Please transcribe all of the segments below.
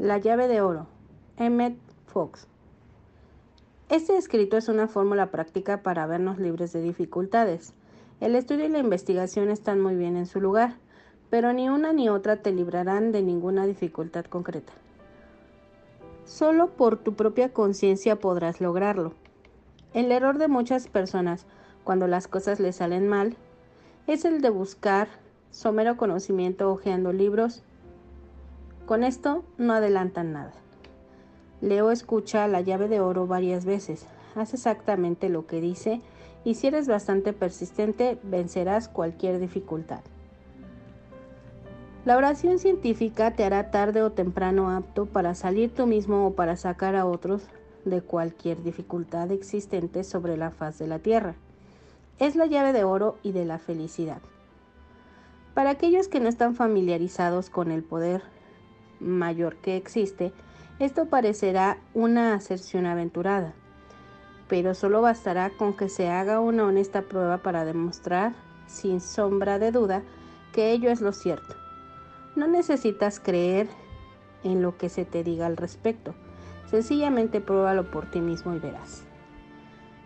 La llave de oro. Emmett Fox. Este escrito es una fórmula práctica para vernos libres de dificultades. El estudio y la investigación están muy bien en su lugar, pero ni una ni otra te librarán de ninguna dificultad concreta. Solo por tu propia conciencia podrás lograrlo. El error de muchas personas cuando las cosas les salen mal es el de buscar somero conocimiento hojeando libros. Con esto no adelantan nada. Leo escucha la llave de oro varias veces. Haz exactamente lo que dice y si eres bastante persistente vencerás cualquier dificultad. La oración científica te hará tarde o temprano apto para salir tú mismo o para sacar a otros de cualquier dificultad existente sobre la faz de la tierra. Es la llave de oro y de la felicidad. Para aquellos que no están familiarizados con el poder mayor que existe, esto parecerá una aserción aventurada, pero solo bastará con que se haga una honesta prueba para demostrar, sin sombra de duda, que ello es lo cierto. No necesitas creer en lo que se te diga al respecto, sencillamente pruébalo por ti mismo y verás.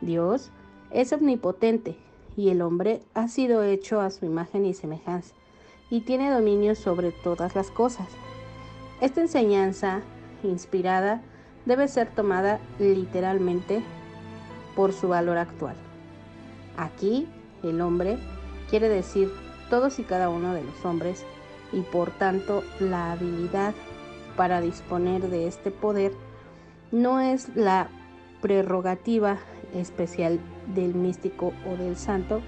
Dios es omnipotente y el hombre ha sido hecho a su imagen y semejanza y tiene dominio sobre todas las cosas. Esta enseñanza inspirada debe ser tomada literalmente por su valor actual. Aquí el hombre quiere decir todos y cada uno de los hombres y por tanto la habilidad para disponer de este poder no es la prerrogativa especial del místico o del santo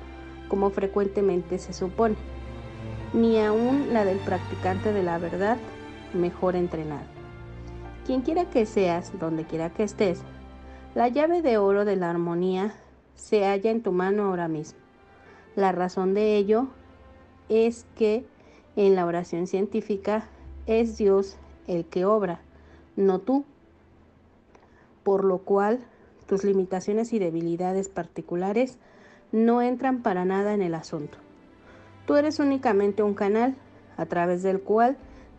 como frecuentemente se supone, ni aún la del practicante de la verdad mejor entrenado. Quien quiera que seas, donde quiera que estés, la llave de oro de la armonía se halla en tu mano ahora mismo. La razón de ello es que en la oración científica es Dios el que obra, no tú. Por lo cual tus limitaciones y debilidades particulares no entran para nada en el asunto. Tú eres únicamente un canal a través del cual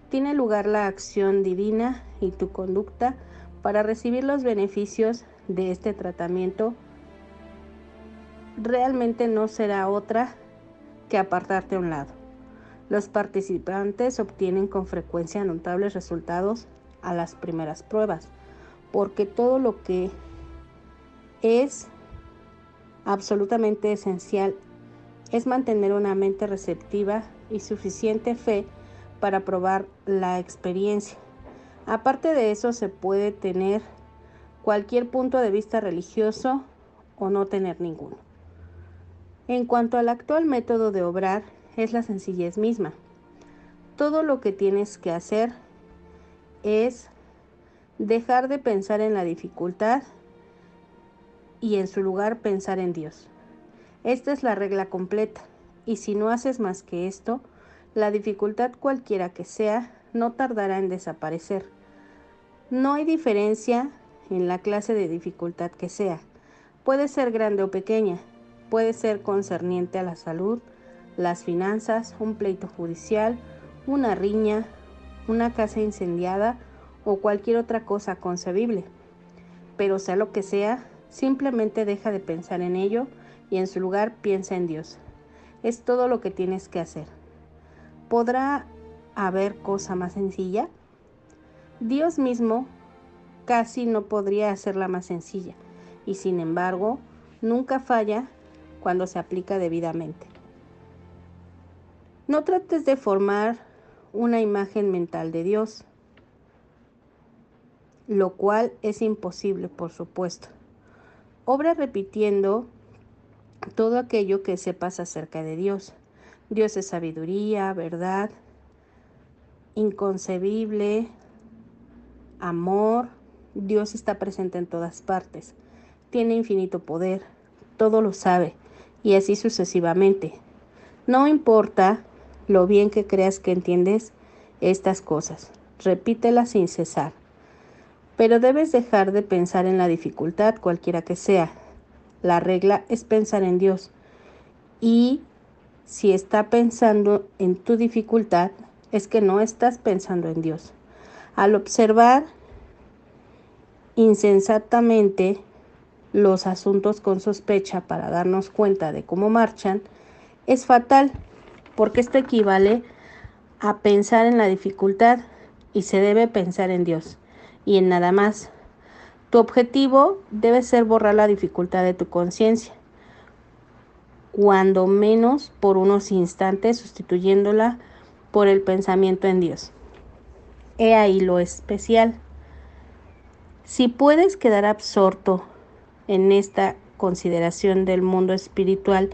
tiene lugar la acción divina y tu conducta para recibir los beneficios de este tratamiento realmente no será otra que apartarte a un lado. Los participantes obtienen con frecuencia notables resultados a las primeras pruebas, porque todo lo que es absolutamente esencial es mantener una mente receptiva y suficiente fe para probar la experiencia. Aparte de eso, se puede tener cualquier punto de vista religioso o no tener ninguno. En cuanto al actual método de obrar, es la sencillez misma. Todo lo que tienes que hacer es dejar de pensar en la dificultad y en su lugar pensar en Dios. Esta es la regla completa y si no haces más que esto, la dificultad cualquiera que sea no tardará en desaparecer. No hay diferencia en la clase de dificultad que sea. Puede ser grande o pequeña, puede ser concerniente a la salud, las finanzas, un pleito judicial, una riña, una casa incendiada o cualquier otra cosa concebible. Pero sea lo que sea, simplemente deja de pensar en ello y en su lugar piensa en Dios. Es todo lo que tienes que hacer. ¿Podrá haber cosa más sencilla? Dios mismo casi no podría hacerla más sencilla y sin embargo nunca falla cuando se aplica debidamente. No trates de formar una imagen mental de Dios, lo cual es imposible, por supuesto. Obra repitiendo todo aquello que sepas acerca de Dios. Dios es sabiduría, verdad, inconcebible, amor. Dios está presente en todas partes. Tiene infinito poder, todo lo sabe, y así sucesivamente. No importa lo bien que creas que entiendes estas cosas. Repítelas sin cesar. Pero debes dejar de pensar en la dificultad cualquiera que sea. La regla es pensar en Dios. Y si está pensando en tu dificultad, es que no estás pensando en Dios. Al observar insensatamente los asuntos con sospecha para darnos cuenta de cómo marchan, es fatal, porque esto equivale a pensar en la dificultad y se debe pensar en Dios y en nada más. Tu objetivo debe ser borrar la dificultad de tu conciencia, cuando menos por unos instantes sustituyéndola por el pensamiento en Dios. He ahí lo especial. Si puedes quedar absorto en esta consideración del mundo espiritual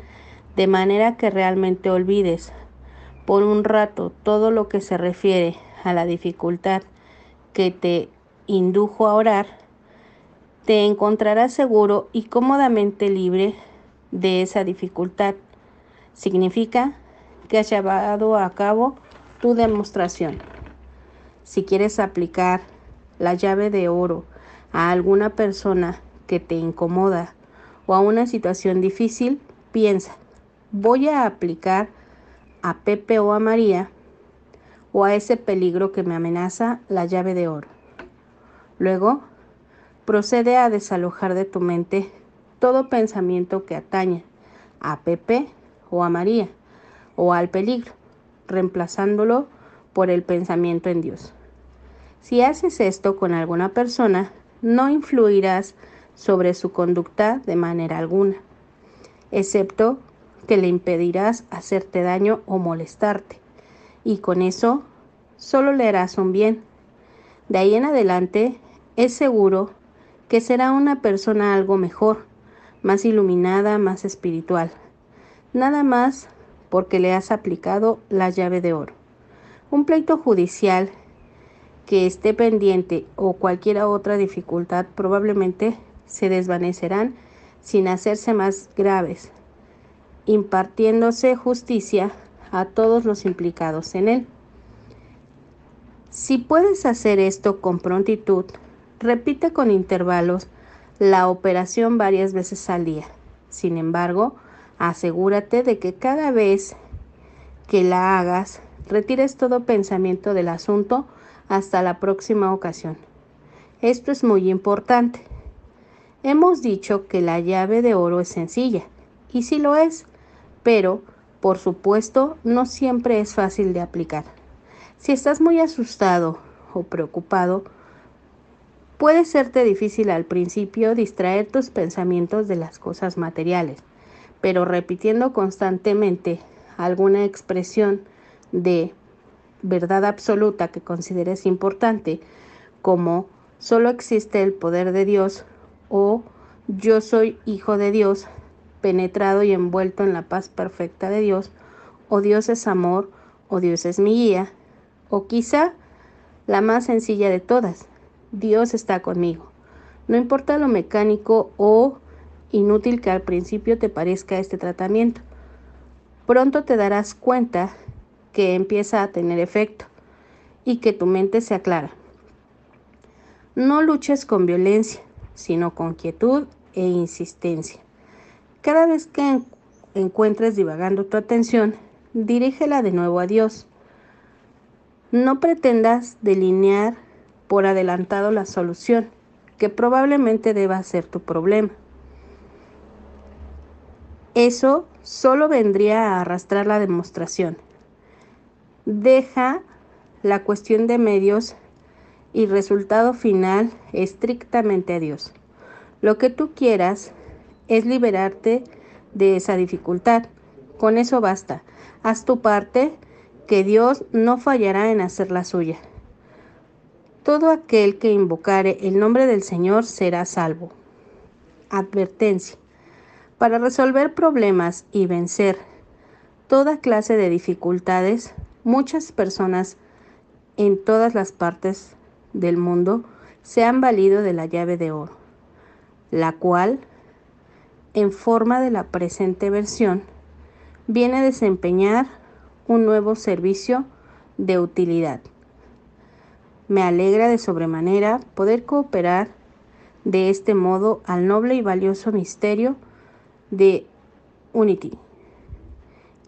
de manera que realmente olvides por un rato todo lo que se refiere a la dificultad que te indujo a orar, te encontrarás seguro y cómodamente libre de esa dificultad. Significa que has llevado a cabo tu demostración. Si quieres aplicar la llave de oro a alguna persona que te incomoda o a una situación difícil, piensa, voy a aplicar a Pepe o a María o a ese peligro que me amenaza la llave de oro. Luego, procede a desalojar de tu mente todo pensamiento que ataña a Pepe o a María o al peligro, reemplazándolo por el pensamiento en Dios. Si haces esto con alguna persona, no influirás sobre su conducta de manera alguna, excepto que le impedirás hacerte daño o molestarte, y con eso solo le harás un bien. De ahí en adelante es seguro que será una persona algo mejor, más iluminada, más espiritual. Nada más porque le has aplicado la llave de oro. Un pleito judicial que esté pendiente o cualquier otra dificultad probablemente se desvanecerán sin hacerse más graves, impartiéndose justicia a todos los implicados en él. Si puedes hacer esto con prontitud, repite con intervalos la operación varias veces al día. Sin embargo, asegúrate de que cada vez que la hagas, retires todo pensamiento del asunto hasta la próxima ocasión. Esto es muy importante. Hemos dicho que la llave de oro es sencilla, y sí lo es, pero, por supuesto, no siempre es fácil de aplicar. Si estás muy asustado o preocupado, puede serte difícil al principio distraer tus pensamientos de las cosas materiales, pero repitiendo constantemente alguna expresión de verdad absoluta que consideres importante, como solo existe el poder de Dios o yo soy hijo de Dios, penetrado y envuelto en la paz perfecta de Dios, o Dios es amor, o Dios es mi guía, o quizá la más sencilla de todas, Dios está conmigo. No importa lo mecánico o inútil que al principio te parezca este tratamiento, pronto te darás cuenta que empieza a tener efecto y que tu mente se aclara. No luches con violencia, sino con quietud e insistencia. Cada vez que encuentres divagando tu atención, dirígela de nuevo a Dios. No pretendas delinear por adelantado la solución, que probablemente deba ser tu problema. Eso solo vendría a arrastrar la demostración. Deja la cuestión de medios y resultado final estrictamente a Dios. Lo que tú quieras es liberarte de esa dificultad. Con eso basta. Haz tu parte, que Dios no fallará en hacer la suya. Todo aquel que invocare el nombre del Señor será salvo. Advertencia. Para resolver problemas y vencer toda clase de dificultades, muchas personas en todas las partes del mundo se han valido de la llave de oro, la cual, en forma de la presente versión, viene a desempeñar un nuevo servicio de utilidad. Me alegra de sobremanera poder cooperar de este modo al noble y valioso misterio de Unity,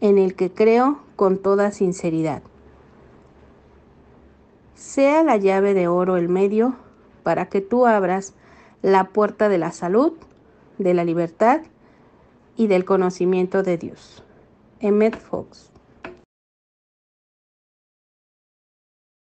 en el que creo con toda sinceridad. sea la llave de oro el medio para que tú abras la puerta de la salud, de la libertad y del conocimiento de Dios. Emmet Fox